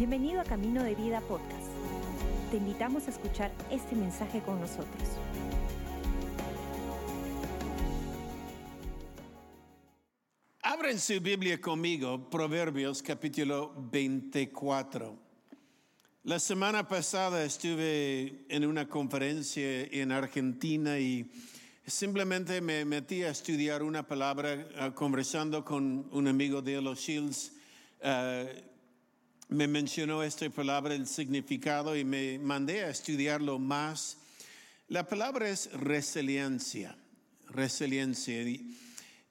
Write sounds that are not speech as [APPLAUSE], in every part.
Bienvenido a Camino de Vida Podcast. Te invitamos a escuchar este mensaje con nosotros. Abren su Biblia conmigo, Proverbios capítulo 24. La semana pasada estuve en una conferencia en Argentina y simplemente me metí a estudiar una palabra ah, conversando con un amigo de los Shields. ah, me mencionó esta palabra, el significado, y me mandé a estudiarlo más. La palabra es resiliencia, resiliencia.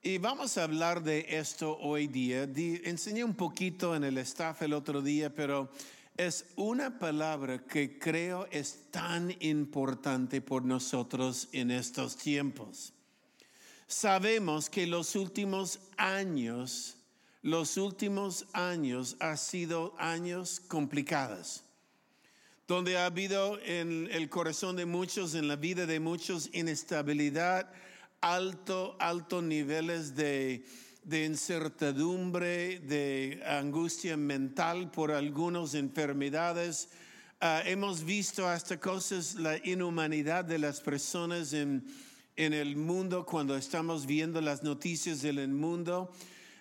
Y, vamos a hablar de esto hoy día. Di- enseñé un poquito en el staff el otro día, pero es una palabra que creo es tan importante por nosotros en estos tiempos. Sabemos que los últimos años, los últimos años han sido años complicados, donde ha habido en el corazón de muchos, en la vida de muchos, inestabilidad, alto, alto niveles de, de incertidumbre, de angustia mental por algunas enfermedades. Ah, hemos visto hasta cosas, la inhumanidad de las personas en, en el mundo cuando estamos viendo las noticias del mundo.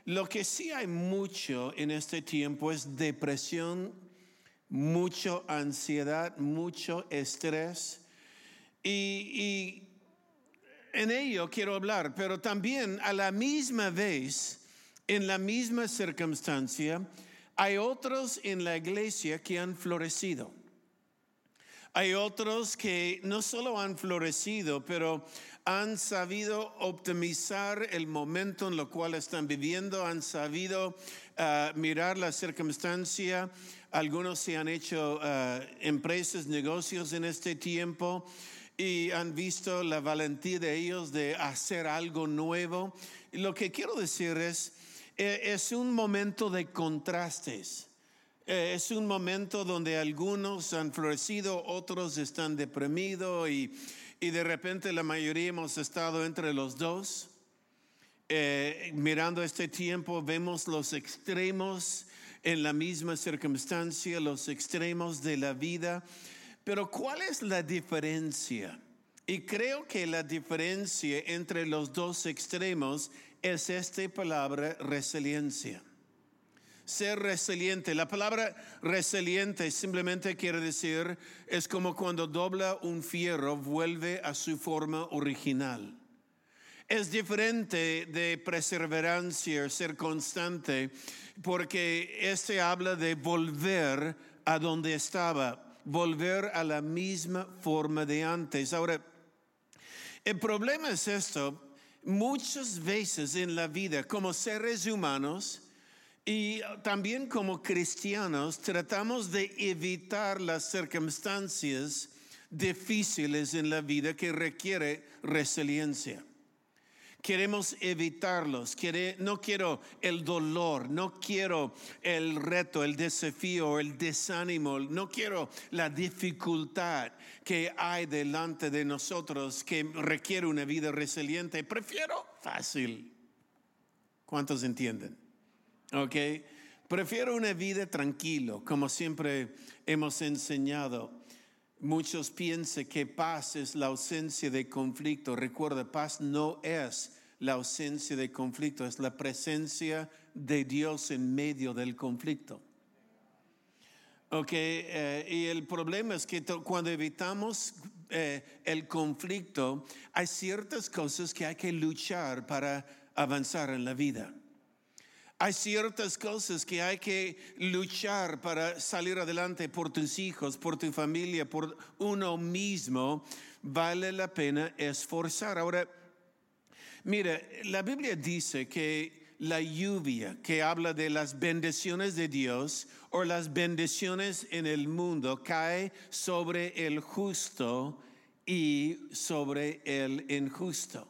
Lo que sí hay mucho en este tiempo es depresión, mucho ansiedad, mucho estrés. Y, y en ello quiero hablar, pero también a la misma vez, en la misma circunstancia, hay otros en la iglesia que han florecido. Hay otros que no solo han florecido, pero han sabido optimizar el momento en lo cual están viviendo, han sabido ah, mirar la circunstancia. Algunos se han hecho ah, empresas, negocios en este tiempo y han visto la valentía de ellos de hacer algo nuevo. Lo que quiero decir es, eh, es un momento de contrastes. Es un momento donde algunos han florecido, otros están deprimidos y, y de repente la mayoría hemos estado entre los dos. Eh, mirando este tiempo vemos los extremos en la misma circunstancia, los extremos de la vida. Pero ¿cuál es la diferencia? Y creo que la diferencia entre los dos extremos es esta palabra resiliencia ser resiliente. La palabra resiliente simplemente quiere decir, es como cuando dobla un fierro, vuelve a su forma original. Es diferente de perseverancia, ser constante, porque este habla de volver a donde estaba, volver a la misma forma de antes. Ahora, el problema es esto, muchas veces en la vida, como seres humanos, y también como cristianos tratamos de evitar las circunstancias difíciles en la vida que requiere resiliencia. Queremos evitarlos. No quiero el dolor, no quiero el reto, el desafío, el desánimo, no quiero la dificultad que hay delante de nosotros que requiere una vida resiliente. Prefiero fácil. ¿Cuántos entienden? Ok, prefiero una vida tranquilo, como siempre hemos enseñado. Muchos piensan que paz es la ausencia de conflicto. Recuerda, paz no es la ausencia de conflicto, es la presencia de Dios en medio del conflicto. Ok, eh, y el problema es que cuando evitamos eh, el conflicto, hay ciertas cosas que hay que luchar para avanzar en la vida. Hay ciertas cosas que hay que luchar para salir adelante por tus hijos, por tu familia, por uno mismo. Vale la pena esforzar. Ahora, mira, la Biblia dice que la lluvia, que habla de las bendiciones de Dios o las bendiciones en el mundo, cae sobre el justo y sobre el injusto.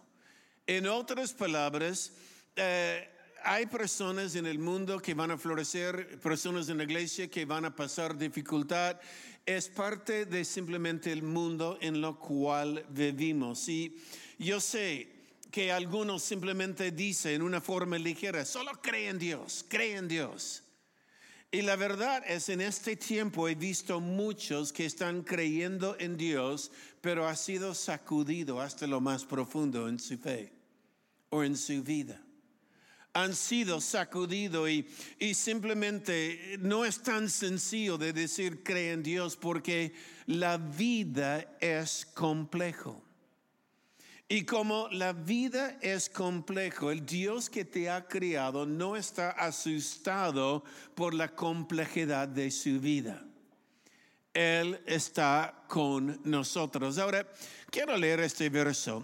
En otras palabras, eh, hay personas en el mundo que van a florecer, personas en la iglesia que van a pasar dificultad. Es parte de simplemente el mundo en lo cual vivimos. Y yo sé que algunos simplemente dicen en una forma ligera, solo cree en Dios, cree en Dios. Y la verdad es, en este tiempo he visto muchos que están creyendo en Dios, pero ha sido sacudido hasta lo más profundo en su fe o en su vida. Han sido sacudidos y, y simplemente no es tan sencillo de decir cree en Dios porque la vida es complejo. Y como la vida es complejo, el Dios que te ha criado no está asustado por la complejidad de su vida. Él está con nosotros. Ahora, quiero leer este verso.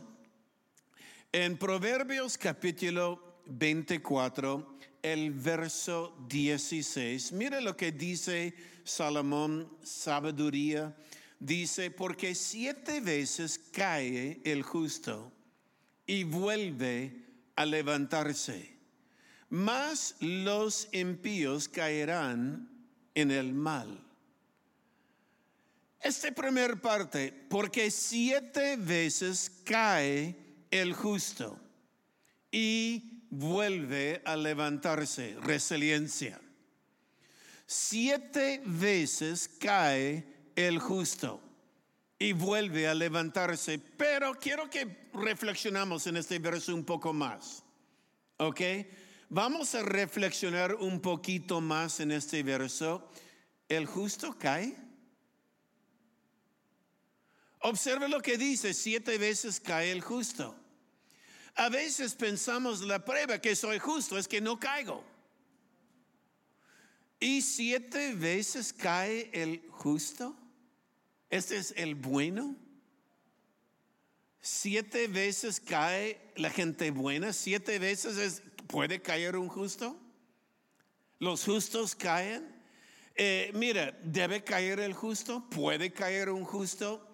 En Proverbios capítulo 24, el verso 16, mira lo que dice Salomón, sabiduría dice, porque siete veces cae el justo y vuelve a levantarse, mas los impíos caerán en el mal. Esta primera parte, porque siete veces cae el justo y vuelve a levantarse, resiliencia. Siete veces cae el justo y vuelve a levantarse. Pero quiero que reflexionamos en este verso un poco más. ¿Ok? Vamos a reflexionar un poquito más en este verso. ¿El justo cae? Observe lo que dice, siete veces cae el justo. A veces pensamos la prueba que soy justo es que no caigo. ¿Y siete veces cae el justo? Este es el bueno. Siete veces cae la gente buena, siete veces puede caer un justo. Los justos caen. Eh, mira, debe caer el justo, puede caer un justo,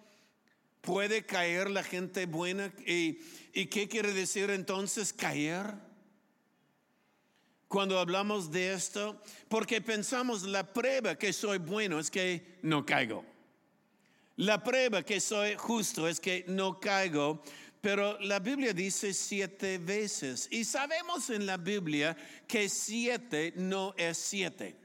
puede caer la gente buena. ¿Y, qué quiere decir entonces caer? Cuando hablamos de esto, porque pensamos la prueba que soy bueno es que no caigo. La prueba que soy justo es que no caigo, pero la Biblia dice siete veces. Y sabemos en la Biblia que siete no es siete.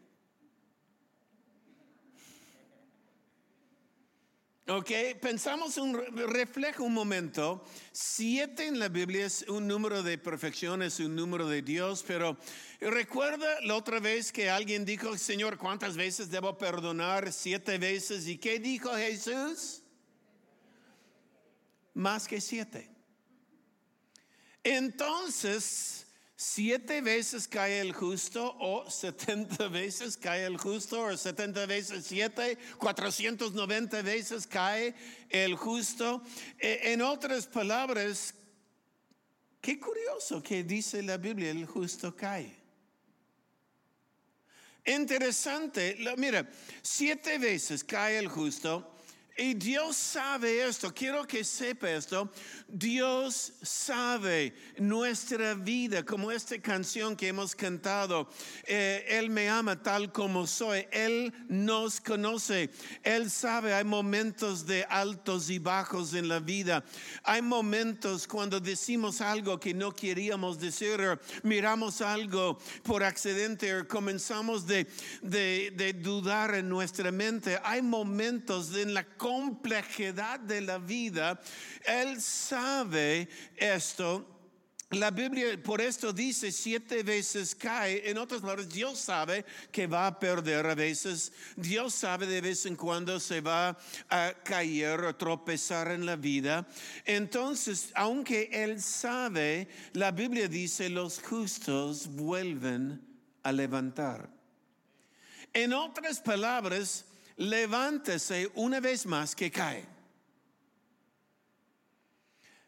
Ok, pensamos un reflejo un momento. Siete en la Biblia es un número de perfección, es un número de Dios, pero recuerda la otra vez que alguien dijo, Señor, ¿cuántas veces debo perdonar? Siete veces. ¿Y qué dijo Jesús? Más que siete. Entonces, siete veces cae el justo o setenta [LAUGHS] veces cae el justo o setenta veces siete, cuatrocientos noventa veces cae el justo. E, en otras palabras, qué curioso que dice la Biblia, el justo cae. Interesante, mira, siete veces cae el justo y Dios sabe esto, quiero que sepa esto. Dios sabe nuestra vida, como esta canción que hemos cantado. Eh, Él me ama tal como soy. Él nos conoce. Él sabe, hay momentos de altos y bajos en la vida. Hay momentos cuando decimos algo que no queríamos decir, o miramos algo por accidente, o comenzamos de, de, de dudar en nuestra mente. Hay momentos en la complejidad de la vida, Él sabe esto. La Biblia por esto dice siete veces cae. En otras palabras, Dios sabe que va a perder a veces. Dios sabe de vez en cuando se va a caer o tropezar en la vida. Entonces, aunque Él sabe, la Biblia dice los justos vuelven a levantar. En otras palabras, levántese una vez más que cae.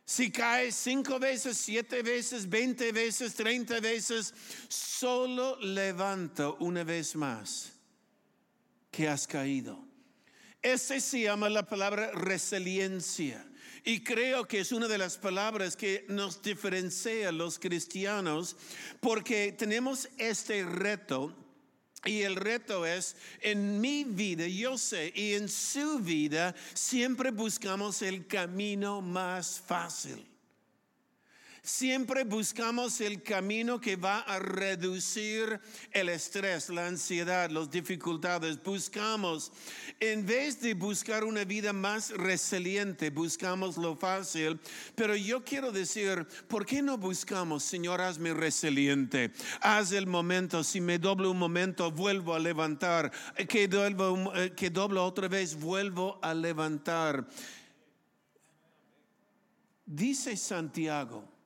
Si cae cinco veces, siete veces, veinte veces, treinta veces, solo levanta una vez más que has caído. Ese se llama la palabra resiliencia. Y creo que es una de las palabras que nos diferencia a los cristianos porque tenemos este reto y el reto es, en mi vida, yo sé, y en su vida, siempre buscamos el camino más fácil. Siempre buscamos el camino que va a reducir el estrés, la ansiedad, las dificultades. Buscamos, en vez de buscar una vida más resiliente, buscamos lo fácil. Pero yo quiero decir, ¿por qué no buscamos, Señor, hazme resiliente? Haz el momento, si me doblo un momento, vuelvo a levantar. Que doblo, eh, que doblo otra vez, vuelvo a levantar. Dice Santiago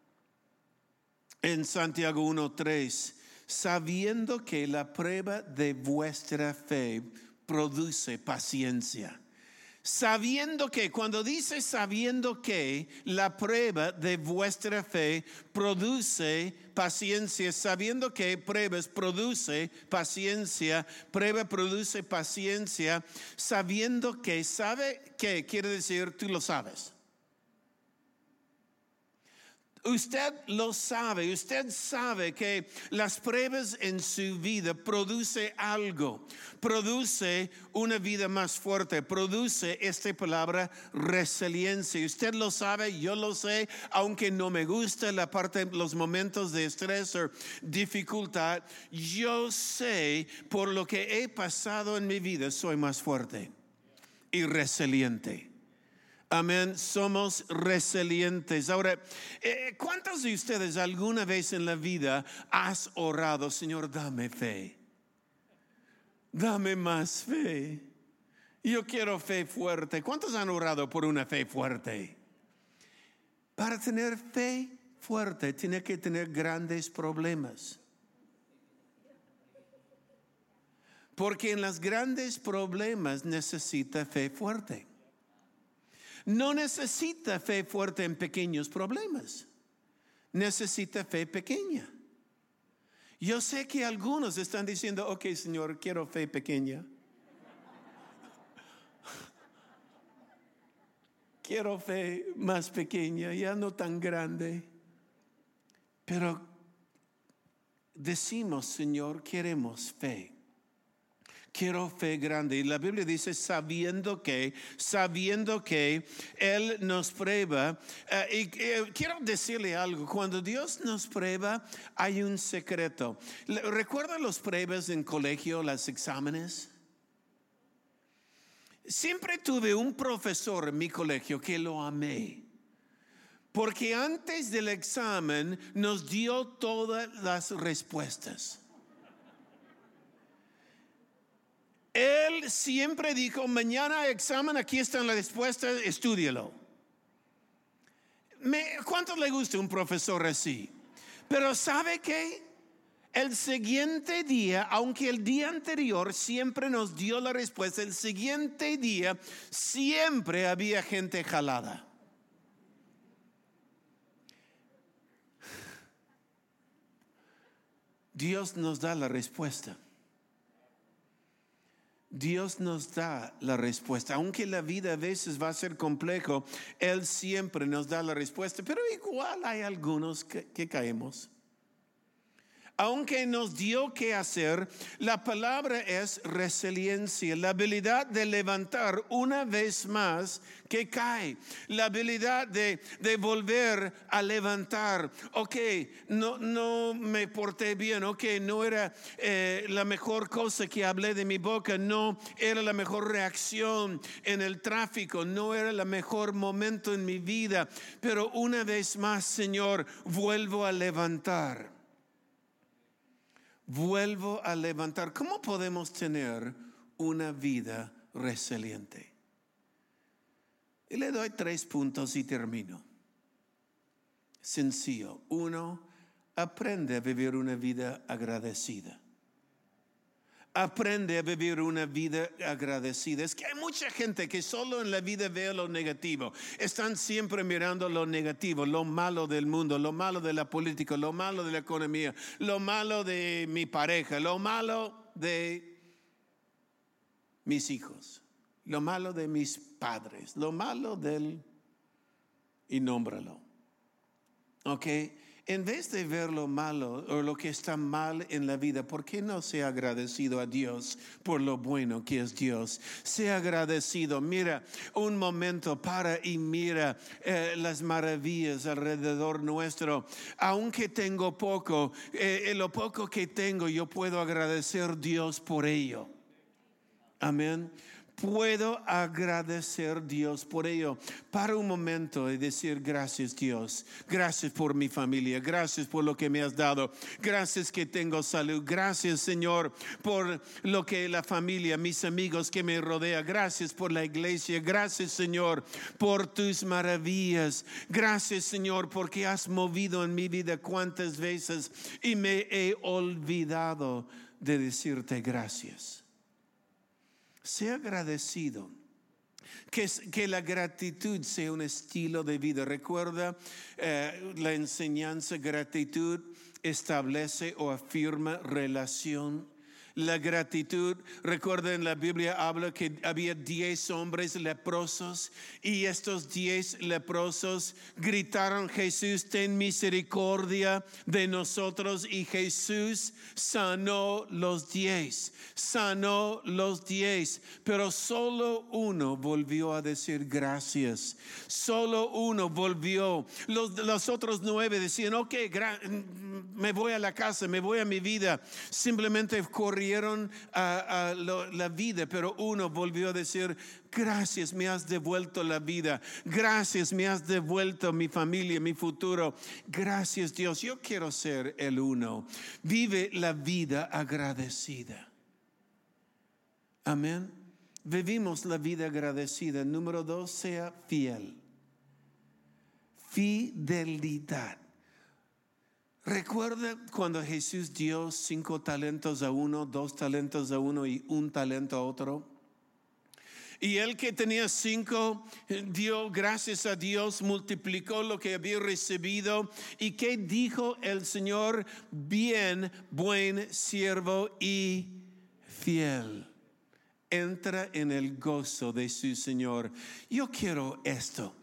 en Santiago 1.3, sabiendo que la prueba de vuestra fe produce paciencia. Sabiendo que, cuando dice sabiendo que la prueba de vuestra fe produce paciencia, sabiendo que pruebas produce paciencia, prueba produce paciencia, sabiendo que, ¿sabe qué quiere decir? Tú lo sabes. Usted lo sabe, usted sabe que las pruebas en su vida produce algo, produce una vida más fuerte, produce esta palabra resiliencia. Usted lo sabe, yo lo sé, aunque no me gusta la parte, los momentos de estrés o dificultad, yo sé por lo que he pasado en mi vida, soy más fuerte y resiliente. Amén, somos resilientes. Ahora, eh, ¿cuántos de ustedes alguna vez en la vida has orado, Señor, dame fe? Dame más fe. Yo quiero fe fuerte. ¿Cuántos han orado por una fe fuerte? Para tener fe fuerte tiene que tener grandes problemas. Porque en los grandes problemas necesita fe fuerte. No necesita fe fuerte en pequeños problemas. Necesita fe pequeña. Yo sé que algunos están diciendo, ok Señor, quiero fe pequeña. [LAUGHS] quiero fe más pequeña, ya no tan grande. Pero decimos, Señor, queremos fe quiero fe grande. Y la Biblia dice, sabiendo que, sabiendo que Él nos prueba. Eh, y eh, quiero decirle algo, cuando Dios nos prueba, hay un secreto. ¿Recuerda los pruebas en colegio, los exámenes? Siempre tuve un profesor en mi colegio que lo amé. Porque antes del examen nos dio todas las respuestas. Él siempre dijo, mañana examen, aquí están las respuestas, estúdialo. ¿Cuánto le gusta un profesor así? Pero ¿sabe qué? El siguiente día, aunque el día anterior siempre nos dio la respuesta, el siguiente día siempre había gente jalada. Dios nos da la respuesta. Dios nos da la respuesta. Aunque la vida a veces va a ser complejo, Él siempre nos da la respuesta. Pero igual hay algunos que, que caemos aunque nos dio que hacer, la palabra es resiliencia, la habilidad de levantar una vez más que cae, la habilidad de, volver a levantar. Ok, no, no me porté bien, ok, no era eh, la mejor cosa que hablé de mi boca, no era la mejor reacción en el tráfico, no era el mejor momento en mi vida, pero una vez más, Señor, vuelvo a levantar vuelvo a levantar. ¿Cómo podemos tener una vida resiliente? Y le doy tres puntos y termino. Sencillo. Uno, aprende a vivir una vida agradecida. Aprende a vivir una vida agradecida. Es que hay mucha gente que solo en la vida ve lo negativo. Están siempre mirando lo negativo, lo malo del mundo, lo malo de la política, lo malo de la economía, lo malo de mi pareja, lo malo de mis hijos, lo malo de mis padres, lo malo del... y nómbralo. ¿Ok? En vez de ver lo malo o lo que está mal en la vida, ¿por qué no sea agradecido a Dios por lo bueno que es Dios? Sea agradecido. Mira un momento para y mira eh, las maravillas alrededor nuestro. Aunque tengo poco, eh, en lo poco que tengo, yo puedo agradecer a Dios por ello. Amén puedo agradecer a Dios por ello. Para un momento y decir gracias Dios, gracias por mi familia, gracias por lo que me has dado, gracias que tengo salud, gracias Señor por lo que la familia, mis amigos que me rodea, gracias por la iglesia, gracias Señor por tus maravillas, gracias Señor porque has movido en mi vida cuantas veces y me he olvidado de decirte gracias. Sea agradecido. Que, que, la gratitud sea un estilo de vida. Recuerda eh, la enseñanza, gratitud establece o afirma relación la gratitud. Recuerda en la Biblia habla que había diez hombres leprosos y estos diez leprosos gritaron, Jesús, ten misericordia de nosotros y Jesús sanó los diez, sanó los diez, pero solo uno volvió a decir gracias, solo uno volvió. Los, los otros nueve decían, ok, me voy a la casa, me voy a mi vida, simplemente corrí la vida, pero uno volvió a decir, gracias, me has devuelto la vida, gracias, me has devuelto mi familia, mi futuro, gracias Dios, yo quiero ser el uno. Vive la vida agradecida. Amén. Vivimos la vida agradecida. Número dos, sea fiel. Fidelidad. Recuerda cuando Jesús dio cinco talentos a uno, dos talentos a uno y un talento a otro. Y el que tenía cinco dio gracias a Dios, multiplicó lo que había recibido. ¿Y qué dijo el Señor? Bien, buen siervo y fiel. Entra en el gozo de su Señor. Yo quiero esto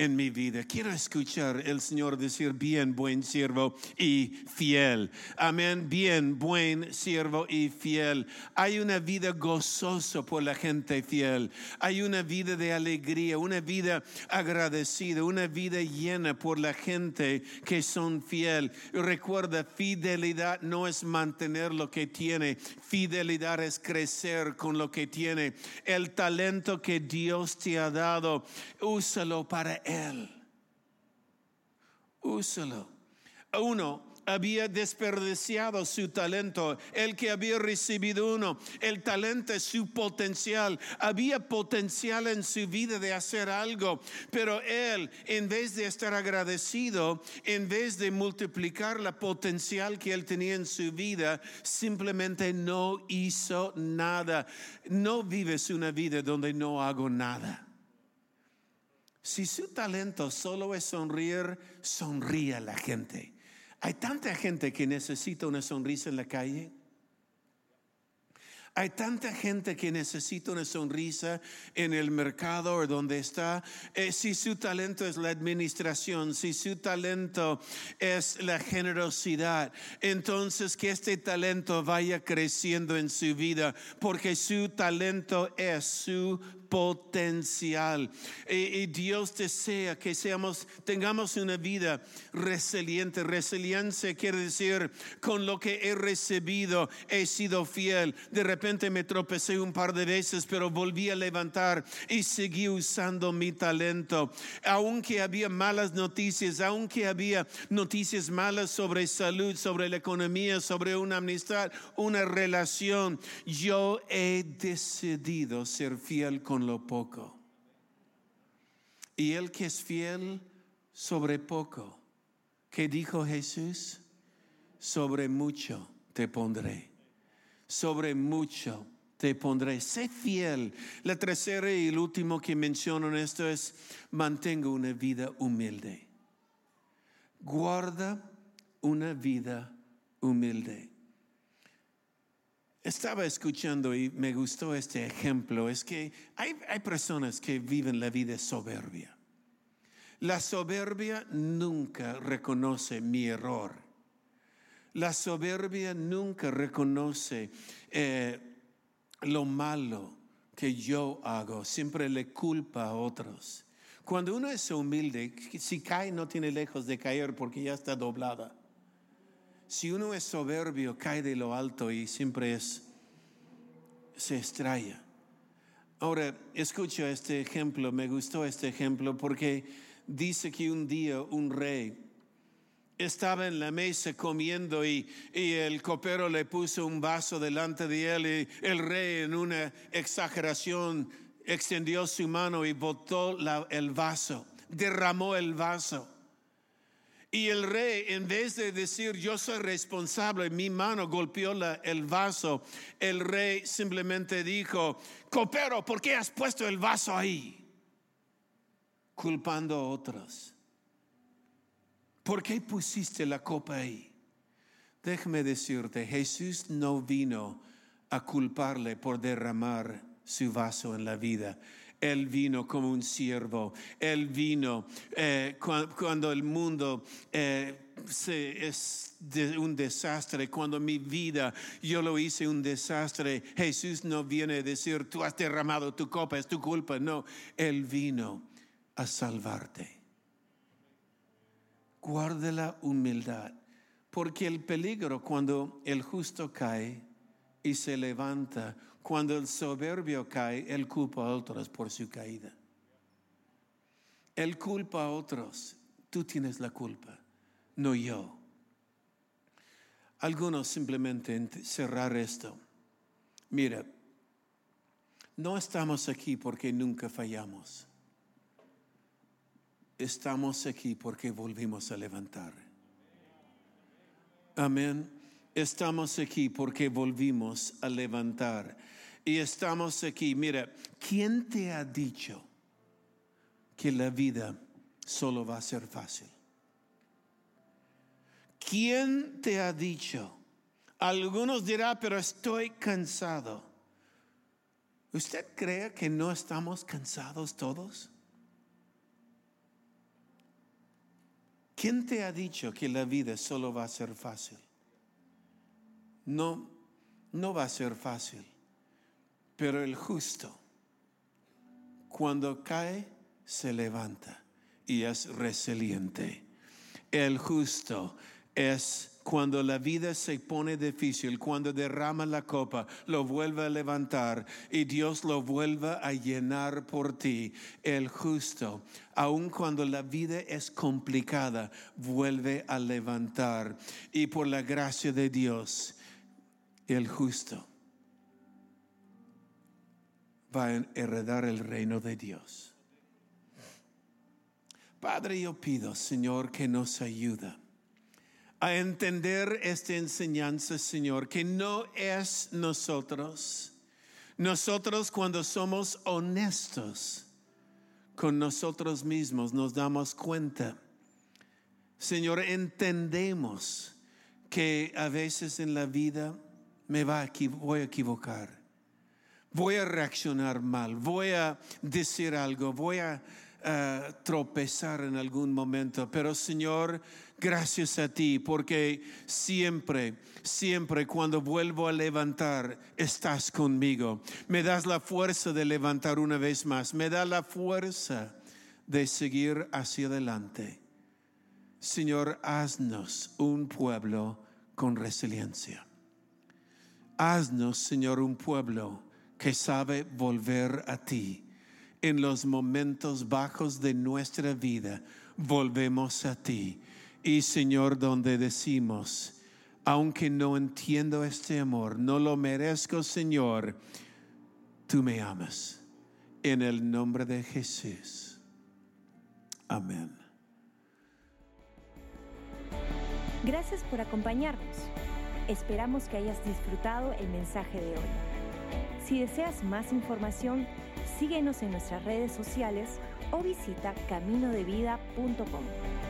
en mi vida. Quiero escuchar el Señor decir, bien, buen siervo y fiel. Amén, bien, buen siervo y fiel. Hay una vida gozosa por la gente fiel. Hay una vida de alegría, una vida agradecida, una vida llena por la gente que son fiel. Recuerda, fidelidad no es mantener lo que tiene, fidelidad es crecer con lo que tiene. El talento que Dios te ha dado, úsalo para él. Úsalo. Uno había desperdiciado su talento, el que había recibido uno, el talento es su potencial, había potencial en su vida de hacer algo, pero él, en vez de estar agradecido, en vez de multiplicar la potencial que él tenía en su vida, simplemente no hizo nada. No vives una vida donde no hago nada. Si su talento solo es sonreír, sonríe a la gente. Hay tanta gente que necesita una sonrisa en la calle. Hay tanta gente que necesita una sonrisa en el mercado o donde está. Eh, si su talento es la administración, si su talento es la generosidad, entonces que este talento vaya creciendo en su vida, porque su talento es su potencial. Y, Dios desea que seamos, tengamos una vida resiliente. Resiliencia quiere decir, con lo que he recibido, he sido fiel. De repente me tropecé un par de veces, pero volví a levantar y seguí usando mi talento. Aunque había malas noticias, aunque había noticias malas sobre salud, sobre la economía, sobre una amistad, una relación, yo he decidido ser fiel con lo poco. Y el que es fiel sobre poco, que dijo Jesús, sobre mucho te pondré. Sobre mucho te pondré. Sé fiel. La tercera y el último que menciono en esto es, mantengo una vida humilde. Guarda una vida humilde. Estaba escuchando y me gustó este ejemplo. Es que hay, hay personas que viven la vida soberbia. La soberbia nunca reconoce mi error. La soberbia nunca reconoce eh, lo malo que yo hago, siempre le culpa a otros. Cuando uno es humilde, si cae no tiene lejos de caer porque ya está doblada. Si uno es soberbio, cae de lo alto y siempre es, se extraña. Ahora, escucha este ejemplo, me gustó este ejemplo porque dice que un día un rey estaba en la mesa comiendo y, el copero le puso un vaso delante de él y el rey en una exageración extendió su mano y botó el vaso, derramó el vaso. Y el rey, en vez de decir yo soy responsable, mi mano golpeó el vaso, el rey simplemente dijo, copero, ¿por qué has puesto el vaso ahí? Culpando a otros. ¿Por qué pusiste la copa ahí? Déjame decirte, Jesús no vino a culparle por derramar su vaso en la vida. Él vino como un siervo. Él vino eh, cuando, el mundo eh, es un desastre, cuando mi vida yo lo hice un desastre. Jesús no viene a decir, tú has derramado tu copa, es tu culpa. No, Él vino a salvarte. Guarde la humildad, porque el peligro cuando el justo cae y se levanta, cuando el soberbio cae, él culpa a otros por su caída. Él culpa a otros. Tú tienes la culpa, no yo. Algunos simplemente cerrar esto. Mira, no estamos aquí porque nunca fallamos. Estamos aquí porque volvimos a levantar. Amén. Estamos aquí porque volvimos a levantar. Y estamos aquí. Mira, ¿quién te ha dicho que la vida solo va a ser fácil? ¿Quién te ha dicho? Algunos dirán, pero estoy cansado. ¿Usted cree que no estamos cansados todos? ¿Quién te ha dicho que la vida solo va a ser fácil? No, no va a ser fácil. Pero el justo, cuando cae, se levanta y es resiliente. El justo es cuando la vida se pone difícil, cuando derrama la copa, lo vuelve a levantar y Dios lo vuelve a llenar por ti. El justo, aun cuando la vida es complicada, vuelve a levantar. Y por la gracia de Dios, el justo va a heredar el reino de Dios. Padre, yo pido, Señor, que nos ayuda a entender esta enseñanza, Señor, que no es nosotros. Nosotros cuando somos honestos con nosotros mismos nos damos cuenta. Señor, entendemos que a veces en la vida me va a, voy a equivocar, voy a reaccionar mal, voy a decir algo, voy a tropezar en algún momento, pero Señor, gracias a ti, porque siempre, siempre cuando vuelvo a levantar, estás conmigo. Me das la fuerza de levantar una vez más, me da la fuerza de seguir hacia adelante. Señor, haznos un pueblo con resiliencia. Haznos, Señor, un pueblo que sabe volver a ti. En los momentos bajos de nuestra vida, volvemos a ti. Y Señor, donde decimos, aunque no entiendo este amor, no lo merezco, Señor, tú me amas. En el nombre de Jesús. Amén. Gracias por acompañarnos. Esperamos que hayas disfrutado el mensaje de hoy. Si deseas más información, síguenos en nuestras redes sociales o visita caminodevida.com.